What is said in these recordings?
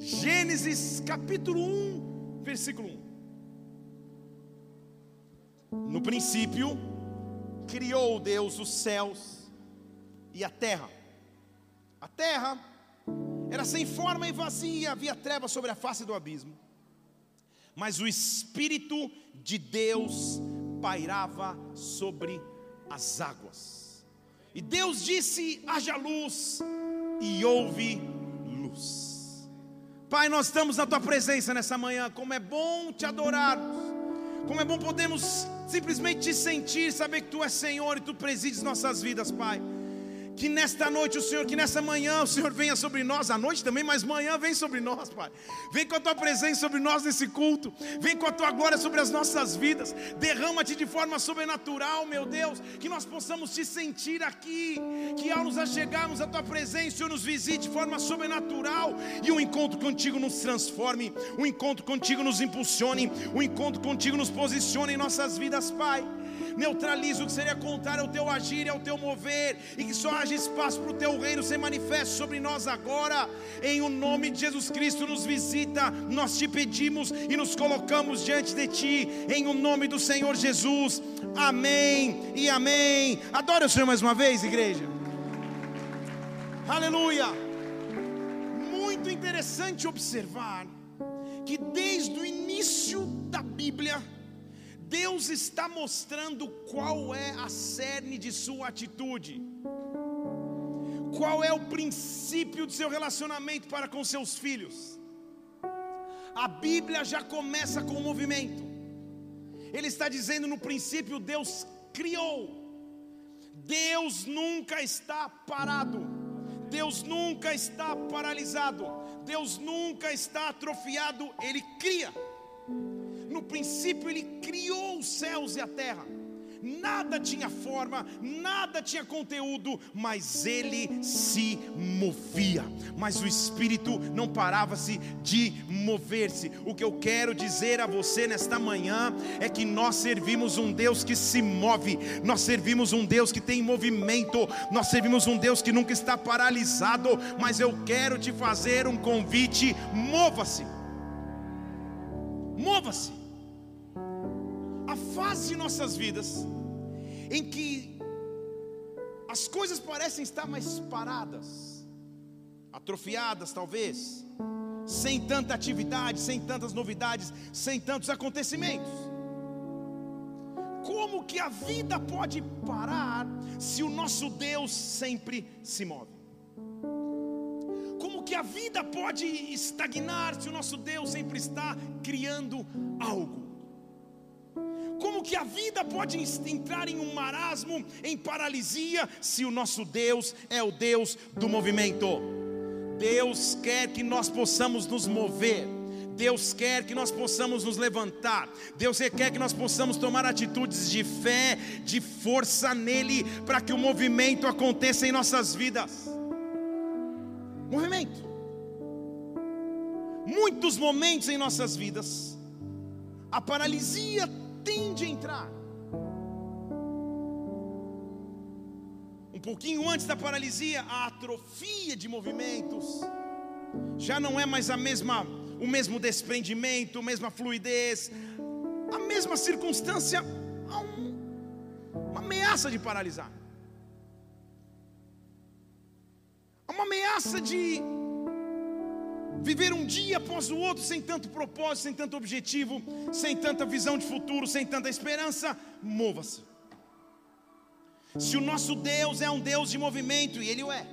Gênesis capítulo 1, versículo 1. No princípio, criou Deus os céus e a terra. A terra era sem forma e vazia, havia trevas sobre a face do abismo. Mas o Espírito de Deus pairava sobre as águas. E Deus disse: haja luz, e houve luz. Pai, nós estamos na tua presença nessa manhã. Como é bom te adorarmos. Como é bom podermos simplesmente te sentir, saber que tu és Senhor e tu presides nossas vidas, Pai. Que nesta noite o Senhor, que nessa manhã o Senhor venha sobre nós, à noite também, mas manhã vem sobre nós, Pai. Vem com a tua presença sobre nós nesse culto. Vem com a tua glória sobre as nossas vidas. Derrama-te de forma sobrenatural, meu Deus. Que nós possamos te sentir aqui. Que ao nos achegarmos à tua presença, o Senhor nos visite de forma sobrenatural. E o um encontro contigo nos transforme. O um encontro contigo nos impulsione. O um encontro contigo nos posicione em nossas vidas, Pai neutraliza o que seria contrário ao teu agir e ao teu mover, e que só haja espaço para o teu reino ser manifesto sobre nós agora, em o nome de Jesus Cristo, nos visita, nós te pedimos e nos colocamos diante de ti, em o nome do Senhor Jesus, amém e amém. Adore o Senhor mais uma vez, igreja, aleluia. Muito interessante observar que desde o início da Bíblia, Deus está mostrando qual é a cerne de sua atitude, qual é o princípio de seu relacionamento para com seus filhos. A Bíblia já começa com o movimento. Ele está dizendo no princípio Deus criou. Deus nunca está parado. Deus nunca está paralisado. Deus nunca está atrofiado, ele cria. No princípio ele criou os céus e a terra. Nada tinha forma, nada tinha conteúdo, mas ele se movia. Mas o espírito não parava-se de mover-se. O que eu quero dizer a você nesta manhã é que nós servimos um Deus que se move, nós servimos um Deus que tem movimento, nós servimos um Deus que nunca está paralisado. Mas eu quero te fazer um convite: mova-se. Mova-se a fase de nossas vidas em que as coisas parecem estar mais paradas, atrofiadas talvez, sem tanta atividade, sem tantas novidades, sem tantos acontecimentos. Como que a vida pode parar se o nosso Deus sempre se move? Como que a vida pode estagnar se o nosso Deus sempre está criando algo? Como que a vida pode entrar em um marasmo, em paralisia, se o nosso Deus é o Deus do movimento? Deus quer que nós possamos nos mover. Deus quer que nós possamos nos levantar. Deus quer que nós possamos tomar atitudes de fé, de força nele, para que o movimento aconteça em nossas vidas. Movimento. Muitos momentos em nossas vidas, a paralisia tende a entrar. Um pouquinho antes da paralisia, a atrofia de movimentos já não é mais a mesma, o mesmo desprendimento, a mesma fluidez, a mesma circunstância, um, uma ameaça de paralisar. Uma ameaça de Viver um dia após o outro sem tanto propósito, sem tanto objetivo, sem tanta visão de futuro, sem tanta esperança, mova-se. Se o nosso Deus é um Deus de movimento, e Ele o é,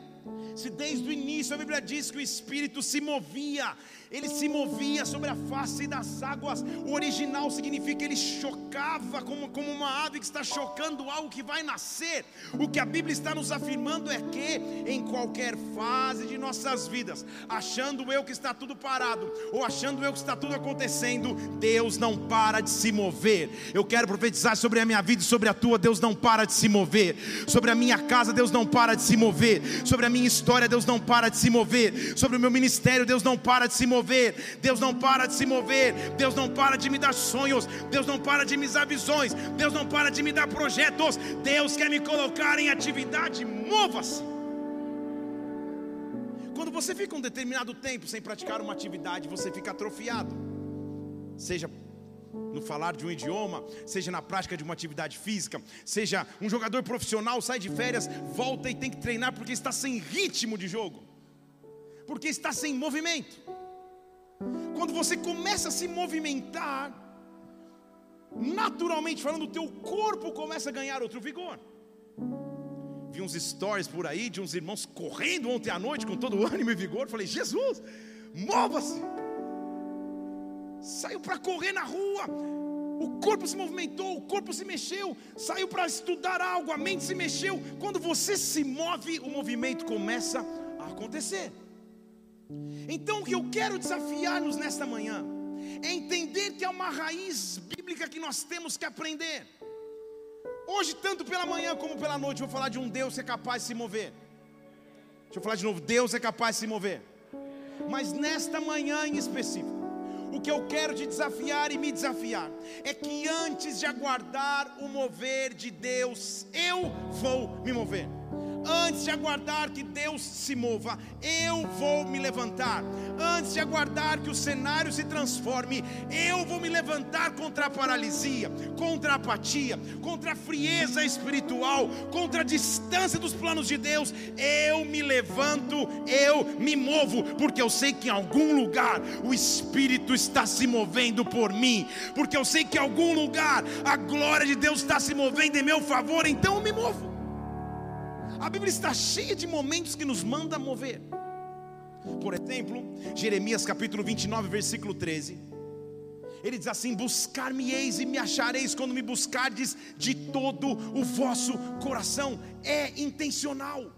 se desde o início a Bíblia diz que o Espírito se movia, ele se movia sobre a face das águas. O original significa ele chocava como, como uma ave que está chocando algo que vai nascer. O que a Bíblia está nos afirmando é que em qualquer fase de nossas vidas, achando eu que está tudo parado, ou achando eu que está tudo acontecendo, Deus não para de se mover. Eu quero profetizar sobre a minha vida e sobre a tua, Deus não para de se mover. Sobre a minha casa, Deus não para de se mover. Sobre a minha história, Deus não para de se mover. Sobre o meu ministério, Deus não para de se mover, Deus não para de se mover, Deus não para de me dar sonhos, Deus não para de me dar visões, Deus não para de me dar projetos, Deus quer me colocar em atividade, mova-se. Quando você fica um determinado tempo sem praticar uma atividade, você fica atrofiado, seja no falar de um idioma, seja na prática de uma atividade física, seja um jogador profissional sai de férias, volta e tem que treinar porque está sem ritmo de jogo, porque está sem movimento. Quando você começa a se movimentar, naturalmente falando, o teu corpo começa a ganhar outro vigor. Vi uns stories por aí de uns irmãos correndo ontem à noite com todo o ânimo e vigor. Falei, Jesus, mova-se. Saiu para correr na rua. O corpo se movimentou, o corpo se mexeu, saiu para estudar algo, a mente se mexeu. Quando você se move, o movimento começa a acontecer. Então, o que eu quero desafiar-nos nesta manhã é entender que é uma raiz bíblica que nós temos que aprender. Hoje, tanto pela manhã como pela noite, vou falar de um Deus que é capaz de se mover. Deixa eu falar de novo: Deus é capaz de se mover. Mas nesta manhã em específico, o que eu quero te desafiar e me desafiar é que antes de aguardar o mover de Deus, eu vou me mover antes de aguardar que Deus se mova, eu vou me levantar. Antes de aguardar que o cenário se transforme, eu vou me levantar contra a paralisia, contra a apatia, contra a frieza espiritual, contra a distância dos planos de Deus. Eu me levanto, eu me movo, porque eu sei que em algum lugar o Espírito está se movendo por mim, porque eu sei que em algum lugar a glória de Deus está se movendo em meu favor, então eu me movo. A Bíblia está cheia de momentos que nos manda mover. Por exemplo, Jeremias capítulo 29, versículo 13. Ele diz assim: Buscar-me-eis e me achareis quando me buscardes de todo o vosso coração. É intencional.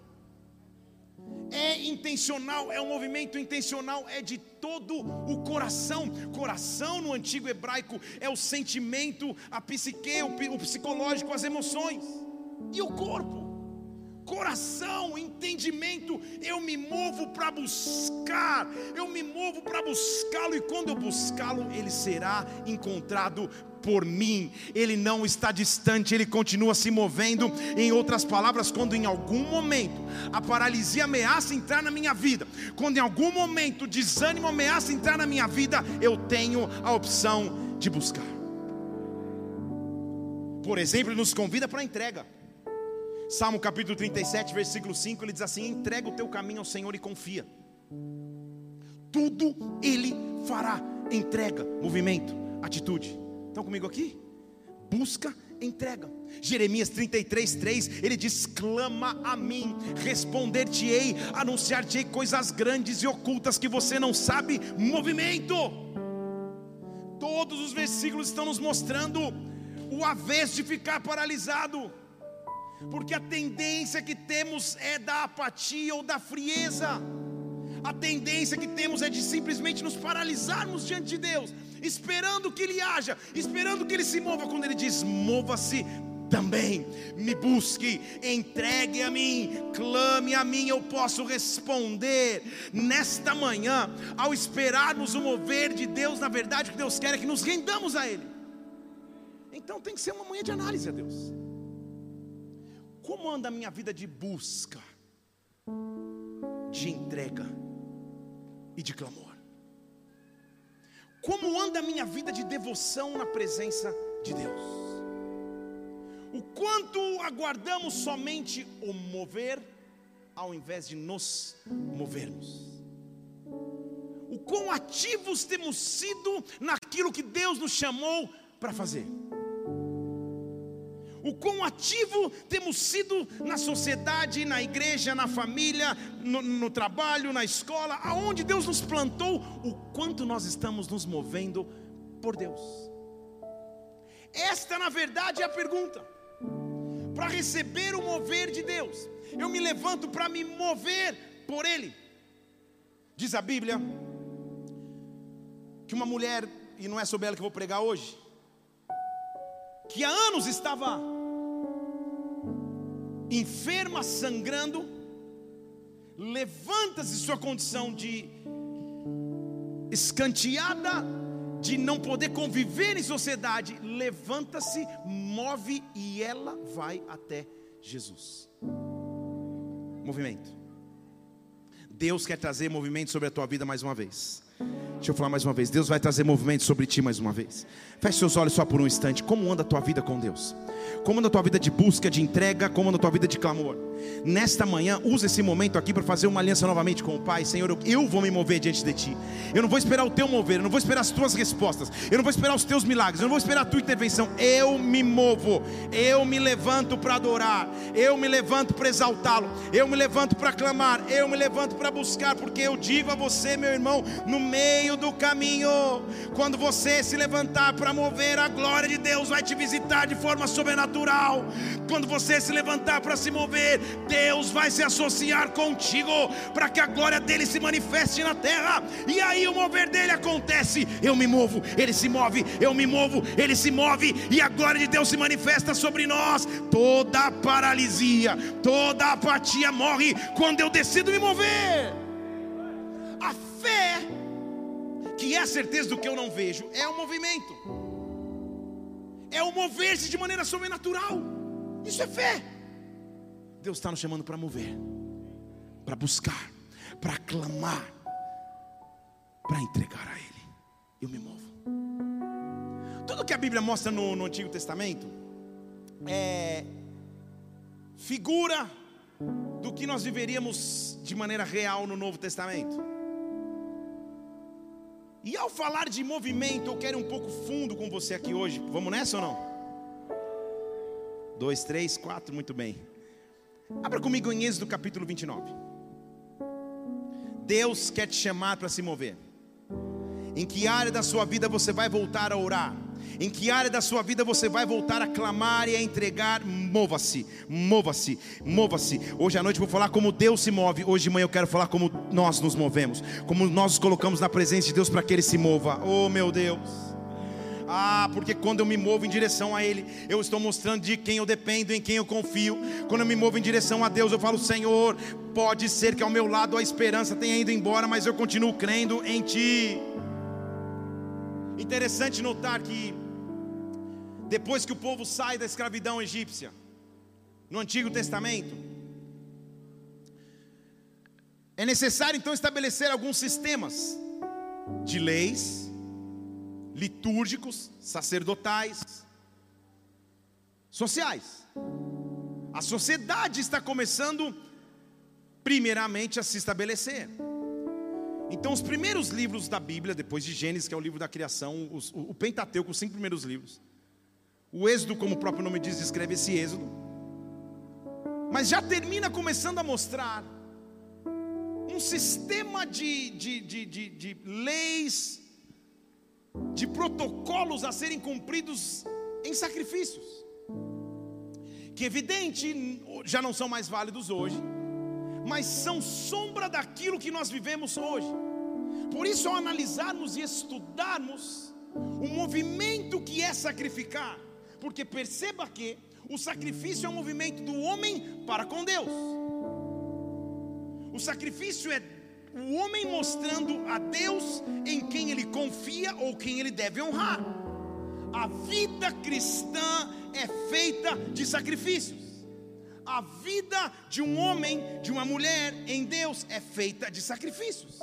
É intencional, é um movimento intencional, é de todo o coração. Coração no antigo hebraico é o sentimento, a psique, o psicológico, as emoções e o corpo coração, entendimento, eu me movo para buscar, eu me movo para buscá-lo, e quando eu buscá-lo, ele será encontrado por mim, ele não está distante, ele continua se movendo. Em outras palavras, quando em algum momento a paralisia ameaça entrar na minha vida, quando em algum momento o desânimo ameaça entrar na minha vida, eu tenho a opção de buscar. Por exemplo, ele nos convida para a entrega. Salmo capítulo 37, versículo 5, ele diz assim: entrega o teu caminho ao Senhor e confia. Tudo ele fará. Entrega, movimento, atitude. Estão comigo aqui? Busca, entrega. Jeremias 33, 3, ele diz: clama a mim, responder-te-ei, anunciar-te-ei coisas grandes e ocultas que você não sabe. Movimento. Todos os versículos estão nos mostrando o avesso de ficar paralisado porque a tendência que temos é da apatia ou da frieza. A tendência que temos é de simplesmente nos paralisarmos diante de Deus, esperando que Ele haja, esperando que Ele se mova. Quando Ele diz: mova-se também, me busque, entregue a mim, clame a mim, eu posso responder. Nesta manhã, ao esperarmos o mover de Deus, na verdade, o que Deus quer é que nos rendamos a Ele. Então tem que ser uma manhã de análise a Deus. Como anda a minha vida de busca, de entrega e de clamor? Como anda a minha vida de devoção na presença de Deus? O quanto aguardamos somente o mover, ao invés de nos movermos? O quão ativos temos sido naquilo que Deus nos chamou para fazer? O quão ativo temos sido na sociedade, na igreja, na família, no, no, trabalho, na escola, aonde Deus nos plantou, o quanto nós estamos nos movendo por Deus. Esta, na verdade, é a pergunta. Para receber o mover de Deus, eu me levanto para me mover por Ele. Diz a Bíblia que uma mulher, e não é sobre ela que eu vou pregar hoje, que há anos estava enferma, sangrando, levanta-se sua condição de escanteada, de não poder conviver em sociedade, levanta-se, move e ela vai até Jesus. Movimento. Deus quer trazer movimento sobre a tua vida mais uma vez. Deixa eu falar mais uma vez. Deus vai trazer movimento sobre ti mais uma vez. Feche seus olhos só por um instante. Como anda a tua vida com Deus? Como anda a tua vida de busca, de entrega? Como anda a tua vida de clamor? Nesta manhã, usa esse momento aqui para fazer uma aliança novamente com o Pai. Senhor, eu vou me mover diante de Ti. Eu não vou esperar o Teu mover, eu não vou esperar as Tuas respostas, eu não vou esperar os Teus milagres, eu não vou esperar a Tua intervenção. Eu me movo, eu me levanto para adorar, eu me levanto para exaltá-lo, eu me levanto para clamar, eu me levanto para buscar, porque eu digo a você, meu irmão, no meio do caminho, quando você se levantar para mover, a glória de Deus vai te visitar de forma sobrenatural. Quando você se levantar para se mover, Deus vai se associar contigo para que a glória dele se manifeste na terra. E aí o mover dele acontece. Eu me movo, ele se move, eu me movo, ele se move e a glória de Deus se manifesta sobre nós. Toda paralisia, toda apatia morre quando eu decido me mover. A fé, que é a certeza do que eu não vejo, é o movimento. É o mover-se de maneira sobrenatural. Isso é fé. Deus está nos chamando para mover, para buscar, para clamar, para entregar a Ele. Eu me movo. Tudo que a Bíblia mostra no, no Antigo Testamento é figura do que nós viveríamos de maneira real no Novo Testamento. E ao falar de movimento, eu quero um pouco fundo com você aqui hoje. Vamos nessa ou não? Dois, três, quatro, muito bem. Abra comigo em Êxodo capítulo 29. Deus quer te chamar para se mover. Em que área da sua vida você vai voltar a orar? Em que área da sua vida você vai voltar a clamar e a entregar? Mova-se, mova-se, mova-se. Hoje à noite eu vou falar como Deus se move. Hoje de manhã eu quero falar como nós nos movemos, como nós nos colocamos na presença de Deus para que Ele se mova. Oh meu Deus. Ah, porque quando eu me movo em direção a Ele, eu estou mostrando de quem eu dependo, em quem eu confio. Quando eu me movo em direção a Deus, eu falo: Senhor, pode ser que ao meu lado a esperança tenha ido embora, mas eu continuo crendo em Ti. Interessante notar que, depois que o povo sai da escravidão egípcia, no Antigo Testamento, é necessário então estabelecer alguns sistemas de leis, litúrgicos, sacerdotais, sociais. A sociedade está começando, primeiramente, a se estabelecer. Então, os primeiros livros da Bíblia, depois de Gênesis, que é o livro da criação, os, o Pentateuco, os cinco primeiros livros, o Êxodo, como o próprio nome diz, descreve esse Êxodo, mas já termina começando a mostrar um sistema de, de, de, de, de leis, de protocolos a serem cumpridos em sacrifícios, que evidente já não são mais válidos hoje, mas são sombra daquilo que nós vivemos hoje. Por isso, ao analisarmos e estudarmos o movimento que é sacrificar, porque perceba que o sacrifício é um movimento do homem para com Deus. O sacrifício é o homem mostrando a Deus em quem ele confia ou quem ele deve honrar. A vida cristã é feita de sacrifícios. A vida de um homem, de uma mulher em Deus é feita de sacrifícios.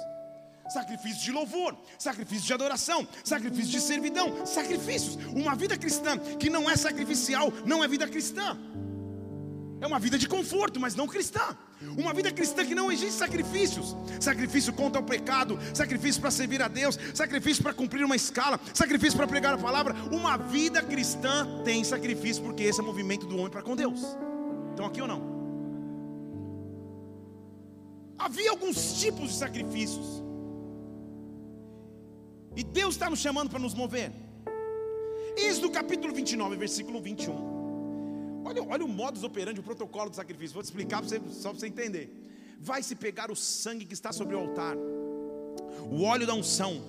Sacrifícios de louvor, sacrifícios de adoração, sacrifícios de servidão, sacrifícios. Uma vida cristã que não é sacrificial não é vida cristã. É uma vida de conforto, mas não cristã. Uma vida cristã que não existe sacrifícios. Sacrifício contra o pecado, sacrifício para servir a Deus, sacrifício para cumprir uma escala, sacrifício para pregar a palavra. Uma vida cristã tem sacrifício, porque esse é o movimento do homem para com Deus. Então aqui ou não? Havia alguns tipos de sacrifícios. E Deus está nos chamando para nos mover. Êxodo capítulo 29, versículo 21. Olha, olha o modus operandi, o protocolo do sacrifício. Vou te explicar você, só para você entender. Vai se pegar o sangue que está sobre o altar, o óleo da unção.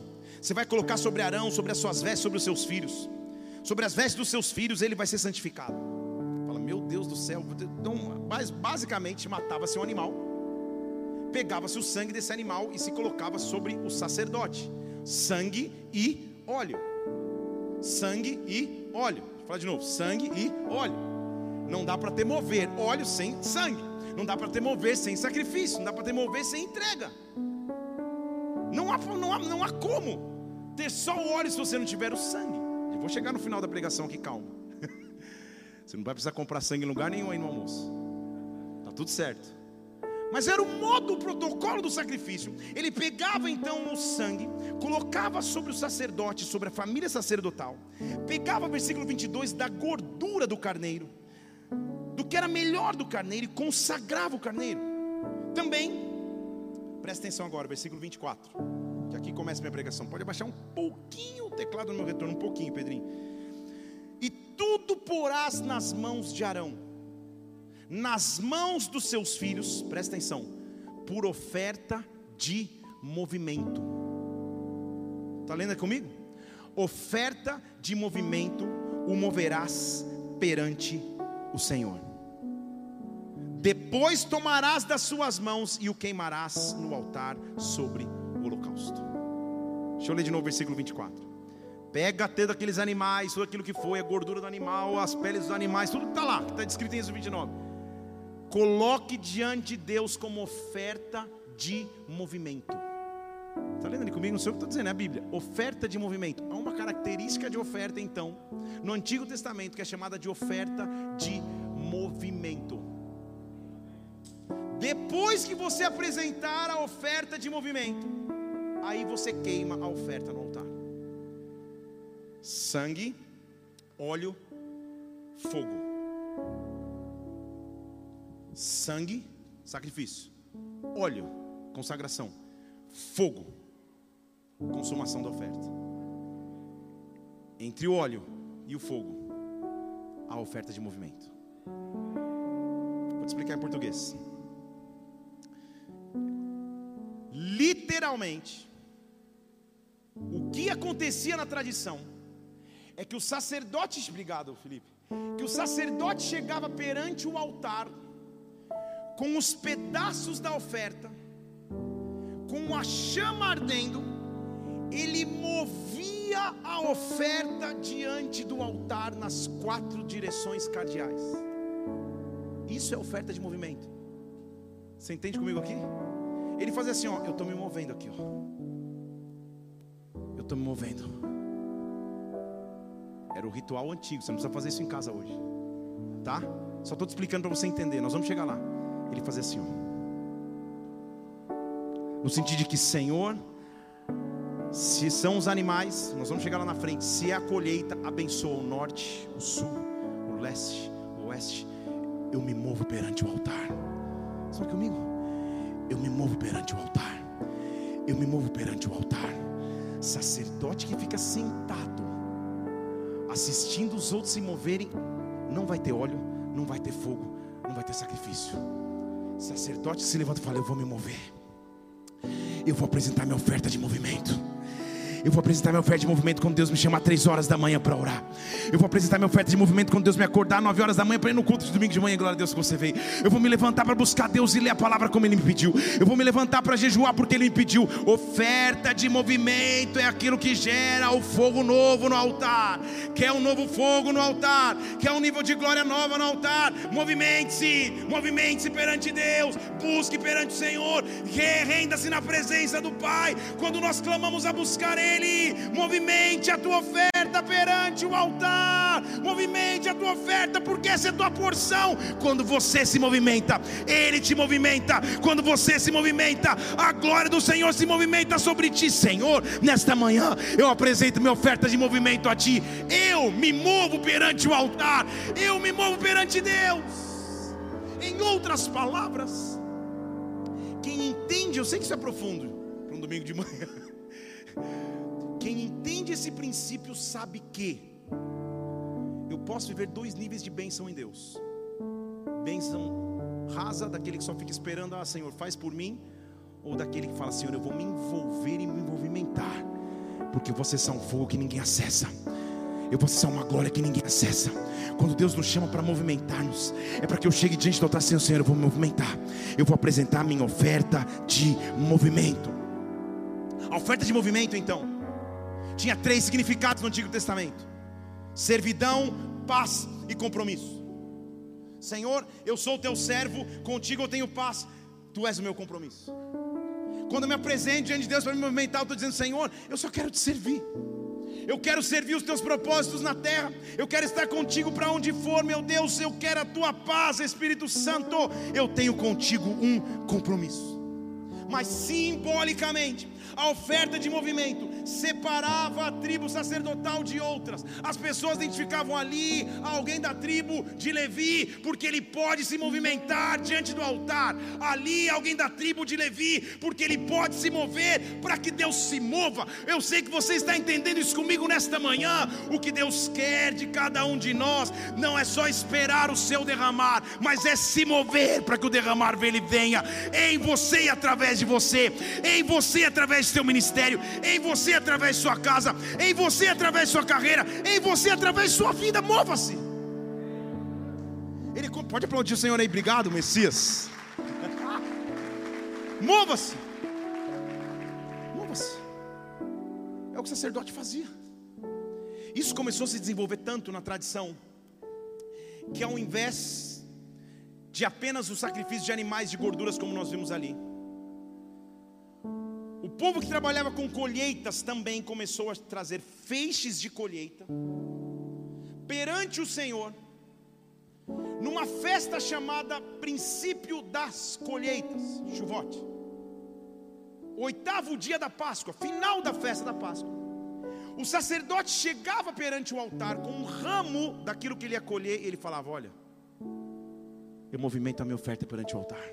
Você vai colocar sobre Arão, sobre as suas vestes, sobre os seus filhos. Sobre as vestes dos seus filhos, ele vai ser santificado. Fala, meu Deus do céu. Então, basicamente, matava-se um animal, pegava-se o sangue desse animal e se colocava sobre o sacerdote. Sangue e óleo. Sangue e óleo. Fala de novo: sangue e óleo. Não dá para ter mover óleo sem sangue. Não dá para ter mover sem sacrifício. Não dá para ter mover sem entrega. Não há, não, há, não há como ter só o óleo se você não tiver o sangue. Eu vou chegar no final da pregação aqui, calma. Você não vai precisar comprar sangue em lugar nenhum aí no almoço. Tá tudo certo. Mas era o modo, o protocolo do sacrifício. Ele pegava então o sangue, colocava sobre o sacerdote, sobre a família sacerdotal. Pegava versículo 22 da gordura do carneiro do que era melhor do carneiro e consagrava o carneiro. Também, presta atenção agora, versículo 24, que aqui começa minha pregação. Pode abaixar um pouquinho o teclado no meu retorno, um pouquinho, Pedrinho. E tudo porás nas mãos de Arão, nas mãos dos seus filhos, presta atenção, por oferta de movimento. Está lendo comigo? Oferta de movimento o moverás perante o Senhor. Depois tomarás das suas mãos e o queimarás no altar sobre o holocausto. Deixa eu ler de novo o versículo 24. Pega até daqueles animais, tudo aquilo que foi, a gordura do animal, as peles dos animais, tudo que está lá, que está descrito em Êxodo 29. Coloque diante de Deus como oferta de movimento. Está lendo ali comigo? Não sei o que estou dizendo, é a Bíblia. Oferta de movimento. Há uma característica de oferta, então, no Antigo Testamento, que é chamada de oferta de movimento. Depois que você apresentar a oferta de movimento, aí você queima a oferta no altar. Sangue, óleo, fogo. Sangue, sacrifício. Óleo, consagração. Fogo, consumação da oferta. Entre o óleo e o fogo, a oferta de movimento. Vou te explicar em português. literalmente, o que acontecia na tradição é que o sacerdote, obrigado Felipe, que o sacerdote chegava perante o altar com os pedaços da oferta, com a chama ardendo, ele movia a oferta diante do altar nas quatro direções cardeais. Isso é oferta de movimento. Você entende comigo aqui? Ele fazia assim, ó, eu estou me movendo aqui, ó. Eu estou me movendo. Era o ritual antigo, você não precisa fazer isso em casa hoje. Tá? Só estou te explicando para você entender, nós vamos chegar lá. Ele fazia assim, ó. No sentido de que, Senhor, se são os animais, nós vamos chegar lá na frente. Se é a colheita, abençoa o norte, o sul, o leste, o oeste. Eu me movo perante o altar. Só comigo eu me movo perante o altar. Eu me movo perante o altar. Sacerdote que fica sentado, assistindo os outros se moverem, não vai ter óleo, não vai ter fogo, não vai ter sacrifício. Sacerdote se levanta e fala: Eu vou me mover. Eu vou apresentar minha oferta de movimento. Eu vou apresentar minha oferta de movimento quando Deus me chama às três horas da manhã para orar. Eu vou apresentar minha oferta de movimento quando Deus me acordar nove horas da manhã para ir no culto de domingo de manhã. Glória a Deus que você veio. Eu vou me levantar para buscar Deus e ler a palavra como Ele me pediu. Eu vou me levantar para jejuar porque Ele me pediu. Oferta de movimento é aquilo que gera o fogo novo no altar. Quer um novo fogo no altar. Quer um nível de glória nova no altar. Movimente-se, movimente-se perante Deus. Busque perante o Senhor. Renda-se na presença do Pai. Quando nós clamamos a buscar Ele Ele. Movimente a tua oferta perante o altar. Movimente a tua oferta, porque essa é a tua porção. Quando você se movimenta, Ele te movimenta. Quando você se movimenta, a glória do Senhor se movimenta sobre ti. Senhor, nesta manhã eu apresento minha oferta de movimento a ti. Eu me movo perante o altar. Eu me movo perante Deus. Em outras palavras, quem entende, eu sei que isso é profundo para um domingo de manhã. Quem entende esse princípio sabe que eu posso viver dois níveis de bênção em Deus: bênção rasa, daquele que só fica esperando, ah, Senhor, faz por mim, ou daquele que fala, Senhor, eu vou me envolver e me movimentar, porque vocês são fogo que ninguém acessa. Eu vou ser uma glória que ninguém acessa. Quando Deus nos chama para movimentar-nos, é para que eu chegue diante do altar, Senhor, Senhor, eu vou me movimentar. Eu vou apresentar minha oferta de movimento. A oferta de movimento, então, tinha três significados no Antigo Testamento: servidão, paz e compromisso. Senhor, eu sou teu servo, contigo eu tenho paz, tu és o meu compromisso. Quando eu me apresento diante de Deus para me movimentar, eu estou dizendo, Senhor, eu só quero te servir. Eu quero servir os teus propósitos na terra. Eu quero estar contigo para onde for, meu Deus. Eu quero a tua paz, Espírito Santo. Eu tenho contigo um compromisso. Mas simbolicamente, a oferta de movimento separava a tribo sacerdotal de outras. As pessoas identificavam ali alguém da tribo de Levi, porque ele pode se movimentar diante do altar. Ali alguém da tribo de Levi, porque ele pode se mover para que Deus se mova. Eu sei que você está entendendo isso comigo nesta manhã. O que Deus quer de cada um de nós não é só esperar o seu derramar, mas é se mover para que o derramar venha em você e através de você, em você através do seu ministério, em você através de sua casa, em você através de sua carreira, em você através de sua vida. Mova-se. Ele pode aplaudir o Senhor aí, obrigado, Messias. Mova-se. Mova-se. É o que o sacerdote fazia. Isso começou a se desenvolver tanto na tradição que ao invés de apenas o sacrifício de animais de gorduras como nós vimos ali, o povo que trabalhava com colheitas também começou a trazer feixes de colheita perante o Senhor, numa festa chamada Princípio das Colheitas, Chuvote. Oitavo dia da Páscoa, final da festa da Páscoa. O sacerdote chegava perante o altar com um ramo daquilo que ele ia colher, e ele falava: Olha, eu movimento a minha oferta perante o altar,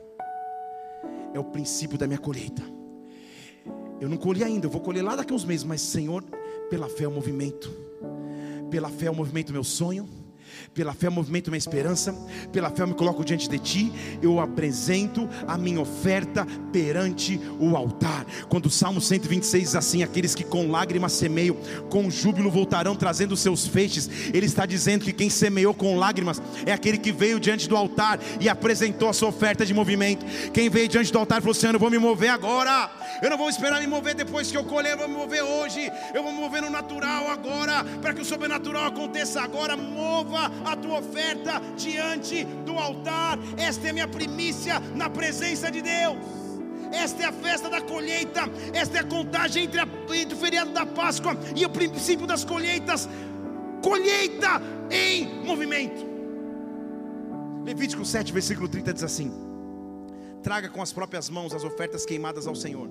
é o princípio da minha colheita. Eu não colhi ainda, eu vou colher lá daqui uns meses, mas Senhor, pela fé é o movimento. Pela fé é o movimento meu sonho pela fé eu movimento minha esperança, pela fé eu me coloco diante de ti, eu apresento a minha oferta perante o altar. Quando o Salmo 126 diz assim: Aqueles que com lágrimas semeiam, com júbilo voltarão trazendo seus feixes. Ele está dizendo que quem semeou com lágrimas é aquele que veio diante do altar e apresentou a sua oferta de movimento. Quem veio diante do altar falou assim: Eu vou me mover agora, eu não vou esperar me mover depois que eu colher, eu vou me mover hoje, eu vou me mover no natural agora, para que o sobrenatural aconteça agora. Mova a tua oferta diante do altar. Esta é a minha primícia na presença de Deus. Esta é a festa da colheita, esta é a contagem entre, a, entre o feriado da Páscoa e o princípio das colheitas. Colheita em movimento. Levítico 7, versículo 30 diz assim: Traga com as próprias mãos as ofertas queimadas ao Senhor.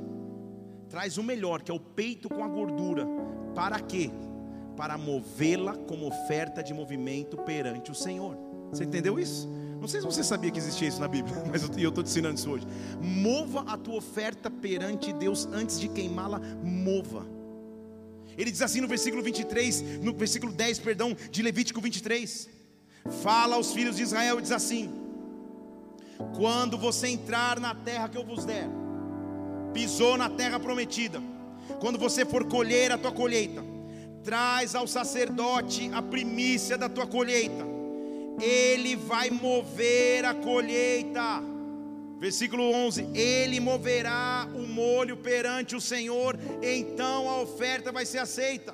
Traz o melhor, que é o peito com a gordura. Para quê? Para movê-la como oferta de movimento perante o Senhor. Você entendeu isso? Não sei se você sabia que existia isso na Bíblia, mas eu estou te ensinando isso hoje. Mova a tua oferta perante Deus antes de queimá-la, mova. Ele diz assim no versículo 23, no versículo 10, perdão, de Levítico 23. Fala aos filhos de Israel e diz assim: Quando você entrar na terra que eu vos der, pisou na terra prometida, quando você for colher a tua colheita, traz ao sacerdote a primícia da tua colheita, ele vai mover a colheita. Versículo 11: Ele moverá o molho perante o Senhor, então a oferta vai ser aceita.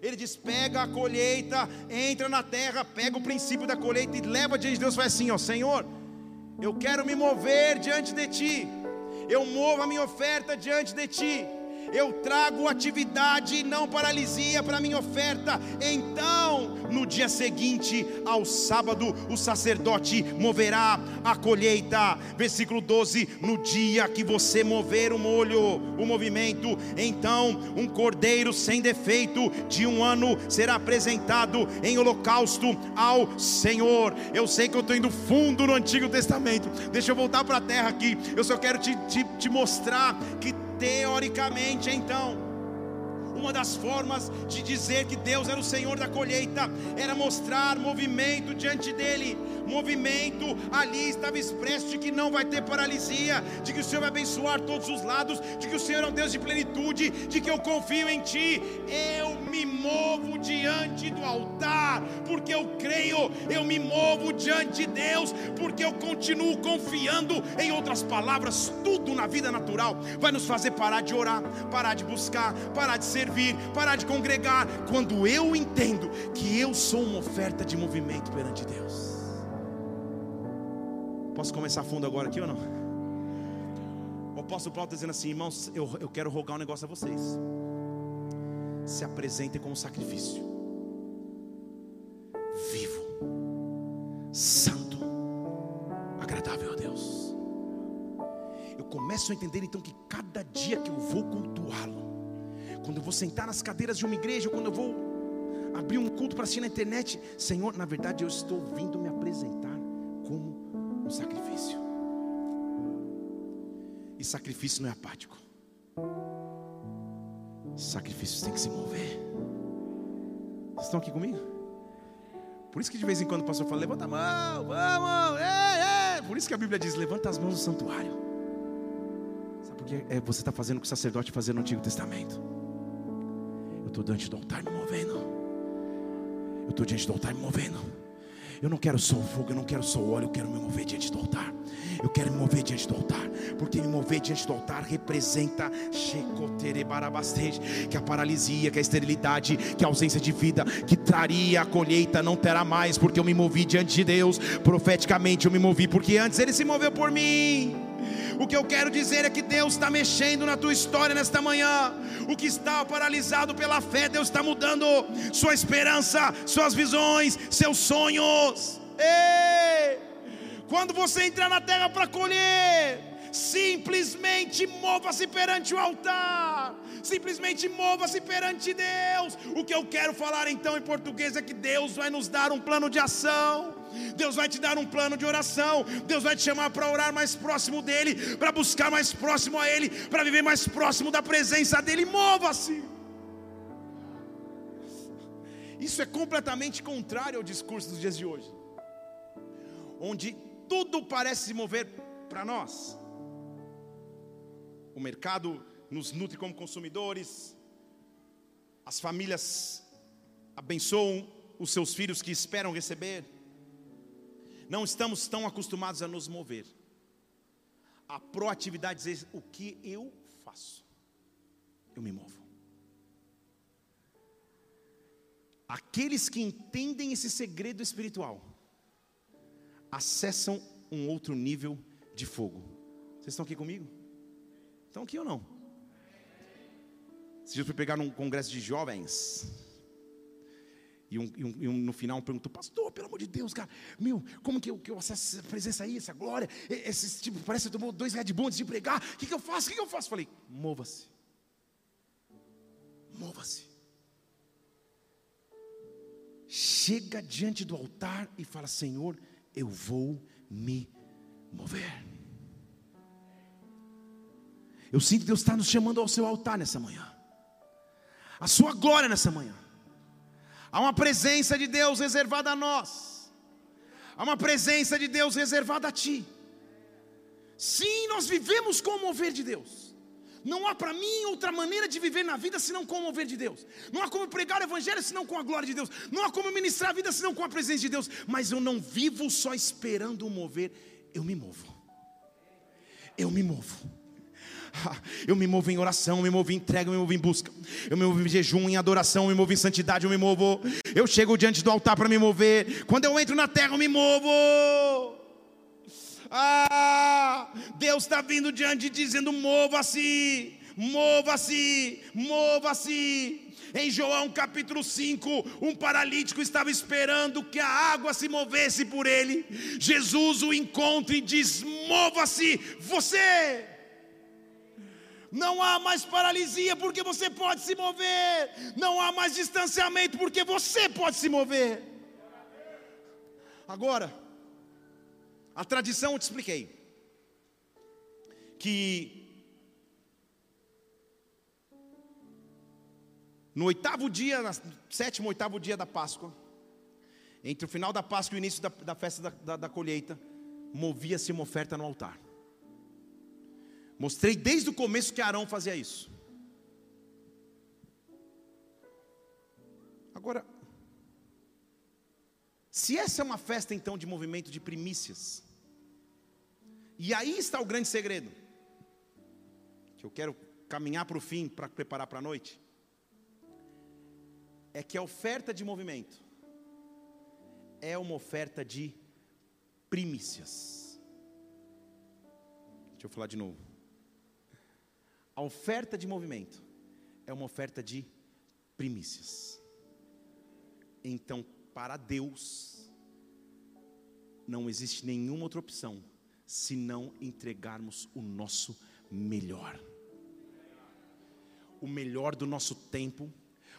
Ele diz: pega a colheita, entra na terra, pega o princípio da colheita e leva diante de Deus. Vai assim: Ó Senhor, eu quero me mover diante de ti, eu movo a minha oferta diante de ti eu trago atividade e não paralisia para minha oferta. Então, no dia seguinte ao sábado, o sacerdote moverá a colheita. Versículo 12: No dia que você mover o molho, o movimento, então um cordeiro sem defeito de um ano será apresentado em holocausto ao Senhor. Eu sei que eu estou indo fundo no Antigo Testamento. Deixa eu voltar para a terra aqui. Eu só quero te, te, te mostrar que Teoricamente, então, uma das formas de dizer que Deus era o Senhor da colheita era mostrar movimento diante dele. Movimento ali estava expresso de que não vai ter paralisia, de que o Senhor vai abençoar todos os lados, de que o Senhor é um Deus de plenitude, de que eu confio em Ti. Eu me movo diante do altar, porque eu creio, eu me movo diante de Deus, porque eu continuo confiando. Em outras palavras, tudo na vida natural vai nos fazer parar de orar, parar de buscar, parar de servir servir, parar de congregar, quando eu entendo que eu sou uma oferta de movimento perante Deus. Posso começar fundo agora aqui ou não? O apóstolo Paulo está dizendo assim, irmãos, eu, eu quero rogar um negócio a vocês. Se apresentem como sacrifício vivo, santo, agradável a Deus. Eu começo a entender então que cada dia que eu vou cultuá-lo, quando eu vou sentar nas cadeiras de uma igreja, quando eu vou abrir um culto para assistir na internet, Senhor, na verdade eu estou vindo me apresentar como um sacrifício. E sacrifício não é apático. Sacrifícios tem que se mover. Vocês estão aqui comigo? Por isso que de vez em quando o pastor fala, levanta a mão, vamos, é, é. Por isso que a Bíblia diz, levanta as mãos no santuário. Sabe por que é, você está fazendo o que o sacerdote fazia no Antigo Testamento? Estou diante do altar me movendo. Eu estou diante do altar me movendo. Eu não quero só fogo, eu não quero só óleo, eu quero me mover diante do altar. Eu quero me mover diante do altar, porque me mover diante do altar representa que a paralisia, que a esterilidade, que a ausência de vida, que traria a colheita não terá mais, porque eu me movi diante de Deus. Profeticamente eu me movi, porque antes Ele se moveu por mim. O que eu quero dizer é que Deus está mexendo na tua história nesta manhã. O que está paralisado pela fé, Deus está mudando sua esperança, suas visões, seus sonhos. Ei! Quando você entrar na terra para colher, simplesmente mova-se perante o altar, simplesmente mova-se perante Deus. O que eu quero falar então em português é que Deus vai nos dar um plano de ação. Deus vai te dar um plano de oração. Deus vai te chamar para orar mais próximo dEle, para buscar mais próximo a Ele, para viver mais próximo da presença dEle. Mova-se. Isso é completamente contrário ao discurso dos dias de hoje, onde tudo parece se mover para nós. O mercado nos nutre como consumidores, as famílias abençoam os seus filhos que esperam receber, não estamos tão acostumados a nos mover. A proatividade dizer o que eu faço, eu me movo. Aqueles que entendem esse segredo espiritual acessam um outro nível de fogo. Vocês estão aqui comigo? Estão aqui ou não? Se eu fui pegar num congresso de jovens, e, um, e, um, e um, no final perguntou, pastor, pelo amor de Deus, cara, meu, como que eu, que eu acesso essa presença aí, essa glória? Esse tipo, parece que tomou dois Red Bull antes de pregar. O que, que eu faço? O que, que eu faço? Falei, mova-se. Mova-se. Chega diante do altar e fala, Senhor, eu vou me mover. Eu sinto que Deus está nos chamando ao seu altar nessa manhã. A sua glória nessa manhã. Há uma presença de Deus reservada a nós. Há uma presença de Deus reservada a ti. Sim, nós vivemos com o mover de Deus. Não há para mim outra maneira de viver na vida senão com o mover de Deus. Não há como pregar o Evangelho senão com a glória de Deus. Não há como ministrar a vida senão com a presença de Deus. Mas eu não vivo só esperando o mover, eu me movo. Eu me movo. Eu me movo em oração, eu me movo em entrega, me movo em busca. Eu me movo em jejum, em adoração, me movo em santidade, eu me movo. Eu chego diante do altar para me mover. Quando eu entro na terra, eu me movo. Ah, Deus está vindo diante dizendo: mova-se, mova-se, mova-se. Em João capítulo 5, um paralítico estava esperando que a água se movesse por ele. Jesus o encontra e diz: Mova-se, você. Não há mais paralisia porque você pode se mover. Não há mais distanciamento porque você pode se mover. Agora, a tradição eu te expliquei que No oitavo dia, no sétimo, oitavo dia da Páscoa, entre o final da Páscoa e o início da, da festa da, da, da colheita, movia-se uma oferta no altar. Mostrei desde o começo que Arão fazia isso. Agora, se essa é uma festa então de movimento de primícias, e aí está o grande segredo, que eu quero caminhar para o fim para preparar para a noite é que a oferta de movimento é uma oferta de primícias. Deixa eu falar de novo. A oferta de movimento é uma oferta de primícias. Então, para Deus, não existe nenhuma outra opção se não entregarmos o nosso melhor. O melhor do nosso tempo,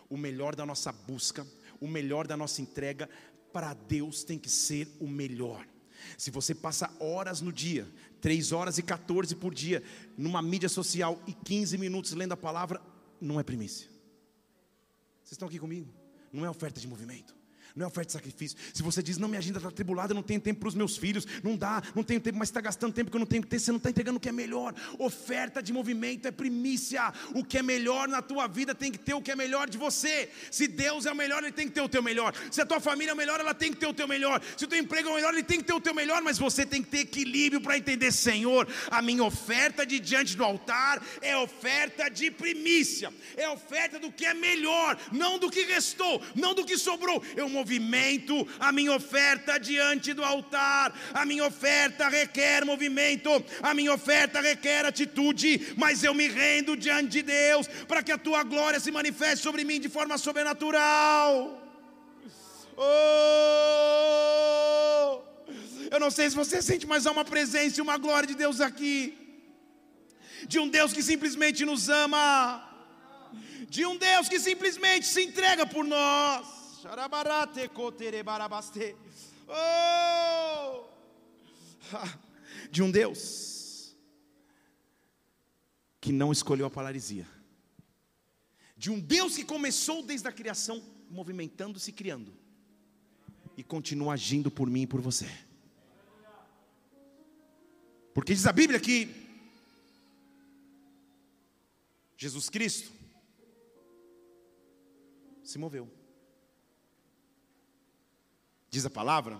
o melhor da nossa busca, o melhor da nossa entrega, para Deus tem que ser o melhor. Se você passa horas no dia, 3 horas e 14 por dia, numa mídia social e 15 minutos lendo a palavra, não é primícia. Vocês estão aqui comigo? Não é oferta de movimento não é oferta de sacrifício. Se você diz, não, minha agenda está tribulada, eu não tenho tempo para os meus filhos, não dá, não tenho tempo, mas está gastando tempo que eu não tenho que ter, você não está entregando o que é melhor. Oferta de movimento é primícia. O que é melhor na tua vida tem que ter o que é melhor de você. Se Deus é o melhor, Ele tem que ter o teu melhor. Se a tua família é o melhor, ela tem que ter o teu melhor. Se o teu emprego é o melhor, ele tem que ter o teu melhor, mas você tem que ter equilíbrio para entender, Senhor, a minha oferta de diante do altar é oferta de primícia, é oferta do que é melhor, não do que restou, não do que sobrou. Eu movimento a minha oferta diante do altar. A minha oferta requer movimento, a minha oferta requer atitude, mas eu me rendo diante de Deus para que a tua glória se manifeste sobre mim de forma sobrenatural. Oh! Eu não sei se você sente, mas há uma presença e uma glória de Deus aqui. De um Deus que simplesmente nos ama. De um Deus que simplesmente se entrega por nós. Oh! De um Deus que não escolheu a paralisia. De um Deus que começou desde a criação, movimentando-se e criando. E continua agindo por mim e por você. Porque diz a Bíblia que Jesus Cristo se moveu. Diz a palavra,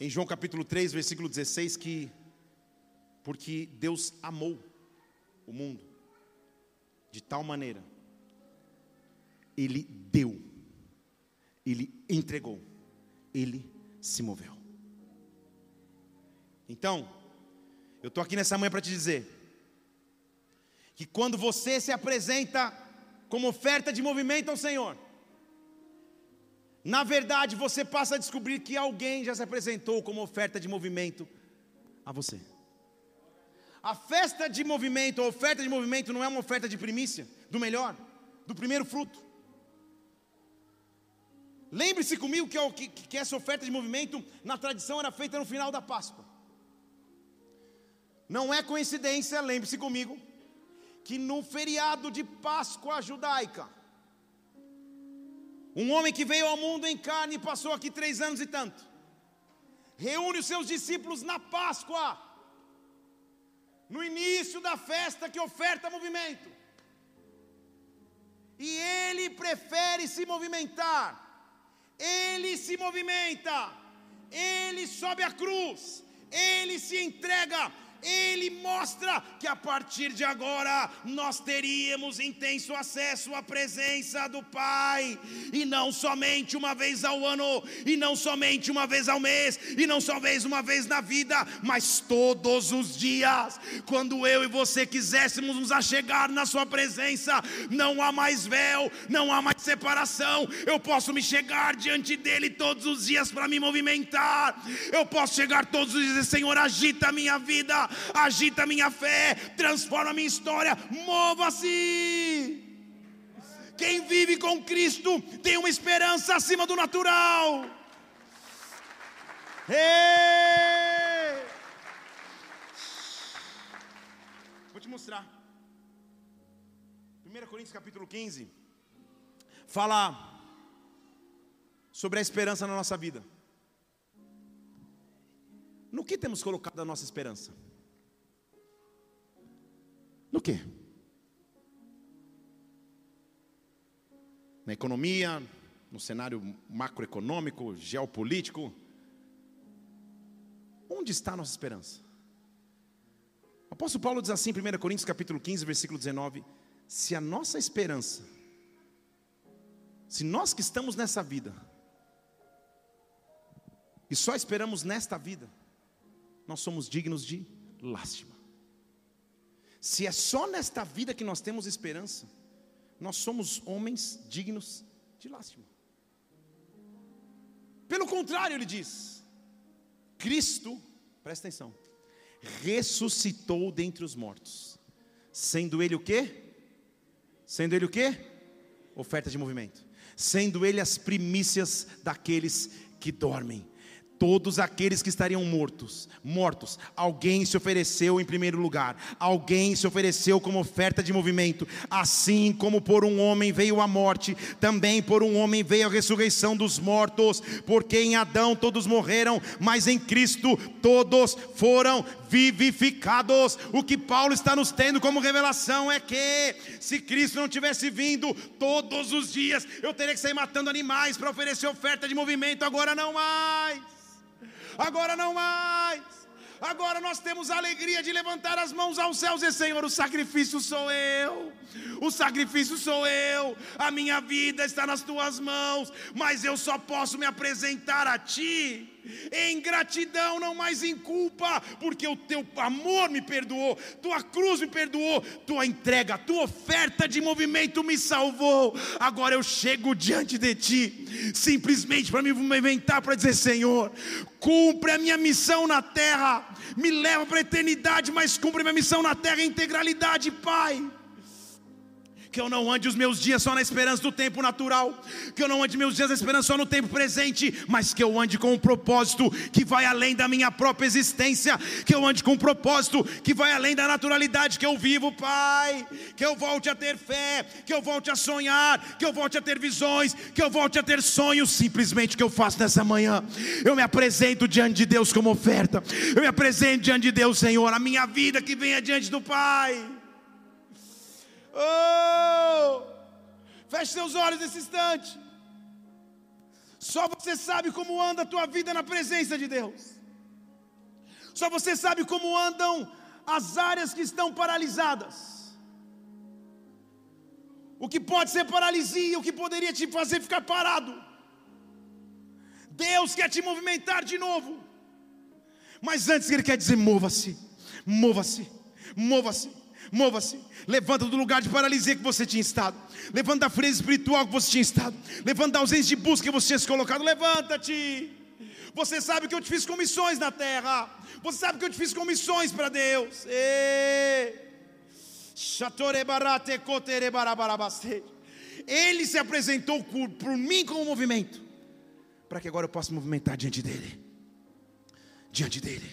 em João capítulo 3, versículo 16, que porque Deus amou o mundo de tal maneira, Ele deu, Ele entregou, Ele se moveu. Então, eu estou aqui nessa manhã para te dizer, que quando você se apresenta como oferta de movimento ao Senhor, na verdade, você passa a descobrir que alguém já se apresentou como oferta de movimento a você. A festa de movimento, a oferta de movimento não é uma oferta de primícia, do melhor, do primeiro fruto. Lembre-se comigo que, que, que essa oferta de movimento, na tradição, era feita no final da Páscoa. Não é coincidência, lembre-se comigo, que no feriado de Páscoa judaica, um homem que veio ao mundo em carne e passou aqui três anos e tanto. Reúne os seus discípulos na Páscoa, no início da festa que oferta movimento. E ele prefere se movimentar. Ele se movimenta. Ele sobe a cruz. Ele se entrega ele mostra que a partir de agora nós teríamos intenso acesso à presença do Pai, e não somente uma vez ao ano, e não somente uma vez ao mês, e não somente uma vez na vida, mas todos os dias, quando eu e você quiséssemos nos achegar na Sua presença, não há mais véu, não há mais separação, eu posso me chegar diante dEle todos os dias para me movimentar, eu posso chegar todos os dias, Senhor, agita a minha vida, agita minha fé, transforma minha história, mova-se. Quem vive com Cristo tem uma esperança acima do natural. Ei! Vou te mostrar. 1 Coríntios capítulo 15 fala sobre a esperança na nossa vida. No que temos colocado a nossa esperança? No que? Na economia, no cenário macroeconômico, geopolítico? Onde está a nossa esperança? O apóstolo Paulo diz assim, em 1 Coríntios capítulo 15, versículo 19: Se a nossa esperança, se nós que estamos nessa vida, e só esperamos nesta vida, nós somos dignos de lástima. Se é só nesta vida que nós temos esperança, nós somos homens dignos de lástima. Pelo contrário, ele diz: Cristo, presta atenção, ressuscitou dentre os mortos, sendo ele o quê? Sendo ele o quê? Oferta de movimento. Sendo ele as primícias daqueles que dormem todos aqueles que estariam mortos, mortos, alguém se ofereceu em primeiro lugar, alguém se ofereceu como oferta de movimento, assim como por um homem veio a morte, também por um homem veio a ressurreição dos mortos, porque em Adão todos morreram, mas em Cristo todos foram vivificados. O que Paulo está nos tendo como revelação é que se Cristo não tivesse vindo todos os dias, eu teria que sair matando animais para oferecer oferta de movimento, agora não mais agora não mais. Agora nós temos a alegria de levantar as mãos aos céus e Senhor, o sacrifício sou eu, o sacrifício sou eu, a minha vida está nas tuas mãos, mas eu só posso me apresentar a ti em gratidão, não mais em culpa, porque o teu amor me perdoou, tua cruz me perdoou, tua entrega, tua oferta de movimento me salvou. Agora eu chego diante de ti, simplesmente para me movimentar, para dizer: Senhor, cumpre a minha missão na terra, me leva para a eternidade, mas cumpre a minha missão na terra em integralidade, Pai que eu não ande os meus dias só na esperança do tempo natural, que eu não ande meus dias na esperança só no tempo presente, mas que eu ande com um propósito que vai além da minha própria existência, que eu ande com um propósito que vai além da naturalidade. Que eu vivo, Pai, que eu volte a ter fé, que eu volte a sonhar, que eu volte a ter visões, que eu volte a ter sonhos, simplesmente que eu faço nessa manhã, eu me apresento diante de Deus como oferta, eu me apresento diante de Deus, Senhor, a minha vida que venha diante do Pai. Oh! Feche seus olhos nesse instante. Só você sabe como anda a tua vida na presença de Deus. Só você sabe como andam as áreas que estão paralisadas. O que pode ser paralisia, o que poderia te fazer ficar parado. Deus quer te movimentar de novo. Mas antes Ele quer dizer: mova-se, mova-se, mova-se. Mova-se. Levanta do lugar de paralisia que você tinha estado. Levanta da frente espiritual que você tinha estado. Levanta da ausência de busca que você tinha se colocado. Levanta-te. Você sabe que eu te fiz com missões na terra. Você sabe que eu te fiz com missões para Deus. Ele se apresentou por, por mim como movimento. Para que agora eu possa movimentar diante dele. Diante dele.